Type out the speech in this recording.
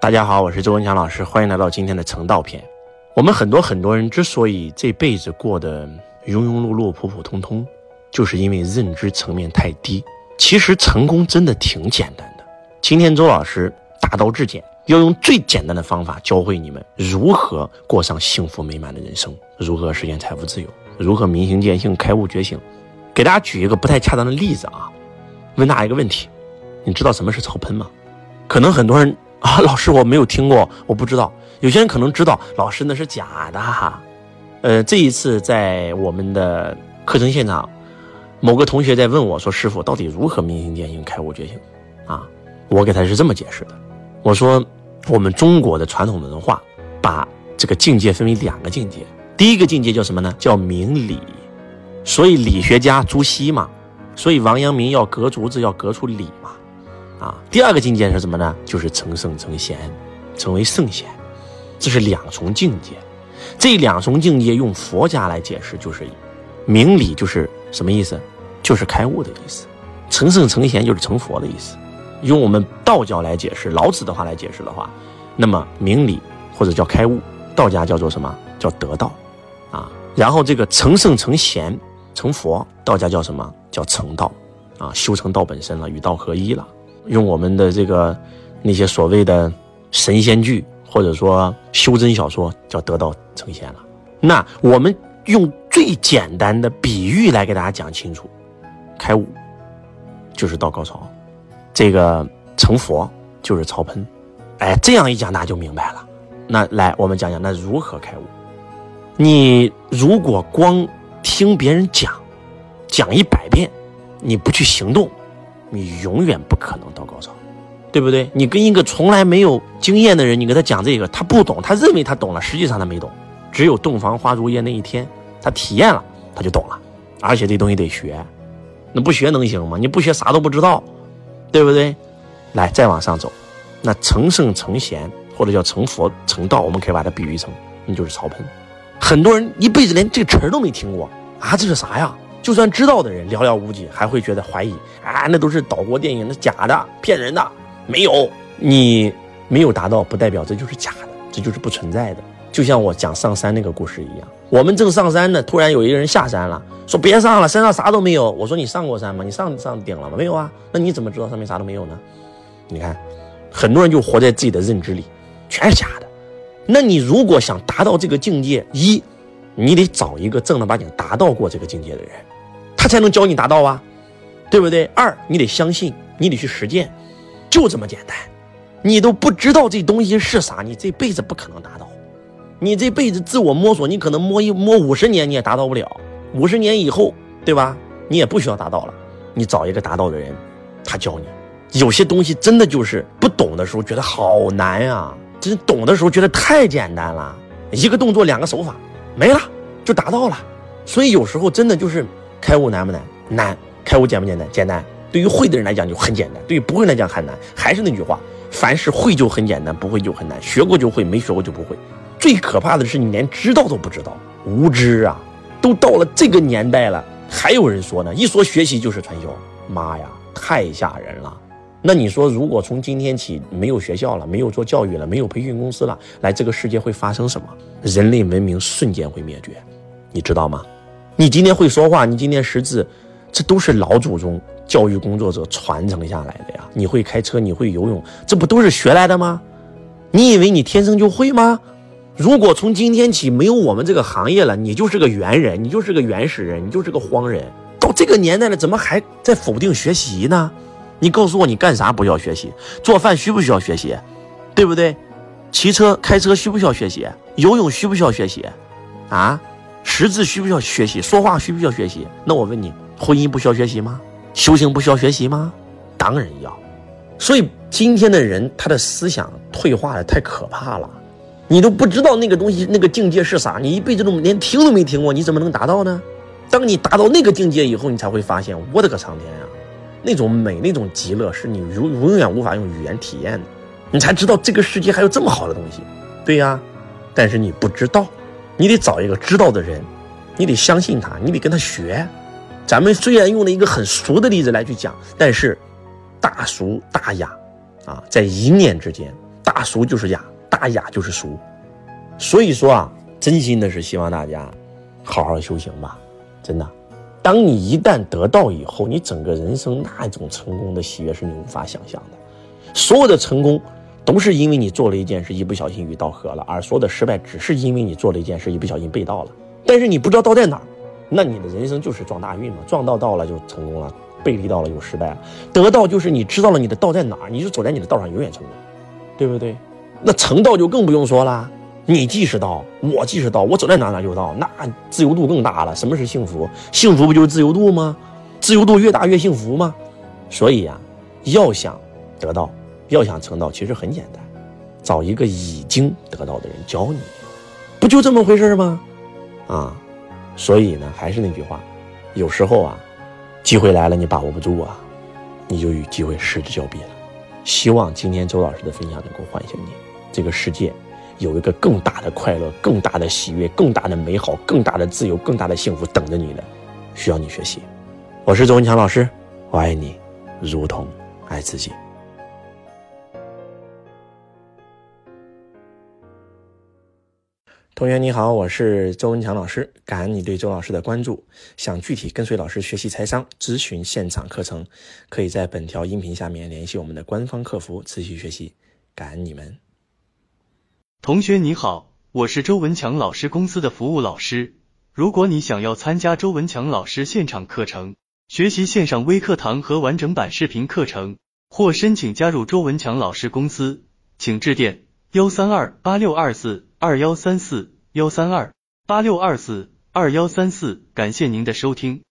大家好，我是周文强老师，欢迎来到今天的成道篇。我们很多很多人之所以这辈子过得庸庸碌碌、普普通通，就是因为认知层面太低。其实成功真的挺简单的。今天周老师大道至简，要用最简单的方法教会你们如何过上幸福美满的人生，如何实现财富自由，如何明心见性、开悟觉醒。给大家举一个不太恰当的例子啊，问大家一个问题：你知道什么是草喷吗？可能很多人。啊，老师，我没有听过，我不知道。有些人可能知道，老师那是假的哈。呃，这一次在我们的课程现场，某个同学在问我说：“师傅，到底如何明心见性、开悟觉醒？”啊，我给他是这么解释的：我说，我们中国的传统文化把这个境界分为两个境界，第一个境界叫什么呢？叫明理。所以理学家朱熹嘛，所以王阳明要革竹子，要革出理嘛。啊，第二个境界是什么呢？就是成圣成贤，成为圣贤，这是两重境界。这两重境界用佛家来解释，就是明理，就是什么意思？就是开悟的意思。成圣成贤就是成佛的意思。用我们道教来解释，老子的话来解释的话，那么明理或者叫开悟，道家叫做什么？叫得道。啊，然后这个成圣成贤成佛，道家叫什么？叫成道。啊，修成道本身了，与道合一了。用我们的这个那些所谓的神仙剧，或者说修真小说，叫得道成仙了。那我们用最简单的比喻来给大家讲清楚：开悟就是到高潮，这个成佛就是草喷。哎，这样一讲大家就明白了。那来，我们讲讲那如何开悟。你如果光听别人讲，讲一百遍，你不去行动。你永远不可能到高潮，对不对？你跟一个从来没有经验的人，你跟他讲这个，他不懂，他认为他懂了，实际上他没懂。只有洞房花烛夜那一天，他体验了，他就懂了。而且这东西得学，那不学能行吗？你不学啥都不知道，对不对？来，再往上走，那成圣成贤或者叫成佛成道，我们可以把它比喻成，你就是草喷。很多人一辈子连这个词儿都没听过啊，这是啥呀？就算知道的人寥寥无几，还会觉得怀疑啊，那都是岛国电影，那假的，骗人的，没有你没有达到，不代表这就是假的，这就是不存在的。就像我讲上山那个故事一样，我们正上山呢，突然有一个人下山了，说别上了，山上啥都没有。我说你上过山吗？你上上顶了吗？没有啊，那你怎么知道上面啥都没有呢？你看，很多人就活在自己的认知里，全是假的。那你如果想达到这个境界，一，你得找一个正儿八经达到过这个境界的人。才能教你达到啊，对不对？二，你得相信，你得去实践，就这么简单。你都不知道这东西是啥，你这辈子不可能达到。你这辈子自我摸索，你可能摸一摸五十年，你也达到不了。五十年以后，对吧？你也不需要达到了。你找一个达到的人，他教你。有些东西真的就是不懂的时候觉得好难呀，真懂的时候觉得太简单了。一个动作，两个手法，没了就达到了。所以有时候真的就是。开悟难不难？难。开悟简不简单？简单。对于会的人来讲就很简单，对于不会来讲很难。还是那句话，凡是会就很简单，不会就很难。学过就会，没学过就不会。最可怕的是你连知道都不知道，无知啊！都到了这个年代了，还有人说呢？一说学习就是传销，妈呀，太吓人了。那你说，如果从今天起没有学校了，没有做教育了，没有培训公司了，来这个世界会发生什么？人类文明瞬间会灭绝，你知道吗？你今天会说话，你今天识字，这都是老祖宗教育工作者传承下来的呀。你会开车，你会游泳，这不都是学来的吗？你以为你天生就会吗？如果从今天起没有我们这个行业了，你就是个猿人，你就是个原始人，你就是个荒人。到这个年代了，怎么还在否定学习呢？你告诉我，你干啥不要学习？做饭需不需要学习？对不对？骑车开车需不需要学习？游泳需不需要学习？啊？识字需不需要学习？说话需不需要学习？那我问你，婚姻不需要学习吗？修行不需要学习吗？当然要。所以今天的人，他的思想退化的太可怕了。你都不知道那个东西、那个境界是啥，你一辈子都连听都没听过，你怎么能达到呢？当你达到那个境界以后，你才会发现，我的个苍天呀！那种美、那种极乐，是你永永远无法用语言体验的。你才知道这个世界还有这么好的东西。对呀，但是你不知道。你得找一个知道的人，你得相信他，你得跟他学。咱们虽然用了一个很俗的例子来去讲，但是大俗大雅啊，在一念之间，大俗就是雅，大雅就是俗。所以说啊，真心的是希望大家好好修行吧，真的。当你一旦得到以后，你整个人生那种成功的喜悦是你无法想象的。所有的成功都是因为你做了一件事，一不小心遇到河了；而所有的失败只是因为你做了一件事，一不小心被盗了。但是你不知道道在哪儿，那你的人生就是撞大运嘛，撞到道了就成功了，背离到了就失败了。得到就是你知道了你的道在哪儿，你就走在你的道上永远成功，对不对？那成道就更不用说了。你既是道，我既是道，我走在哪哪就道，那自由度更大了。什么是幸福？幸福不就是自由度吗？自由度越大越幸福吗？所以呀，要想得到，要想成道，其实很简单，找一个已经得到的人教你，不就这么回事吗？啊，所以呢，还是那句话，有时候啊，机会来了你把握不住啊，你就与机会失之交臂了。希望今天周老师的分享能够唤醒你，这个世界。有一个更大的快乐、更大的喜悦、更大的美好、更大的自由、更大的幸福等着你呢，需要你学习。我是周文强老师，我爱你，如同爱自己。同学你好，我是周文强老师，感恩你对周老师的关注。想具体跟随老师学习财商、咨询现场课程，可以在本条音频下面联系我们的官方客服持续学习。感恩你们。同学你好，我是周文强老师公司的服务老师。如果你想要参加周文强老师现场课程，学习线上微课堂和完整版视频课程，或申请加入周文强老师公司，请致电幺三二八六二四二幺三四幺三二八六二四二幺三四。感谢您的收听。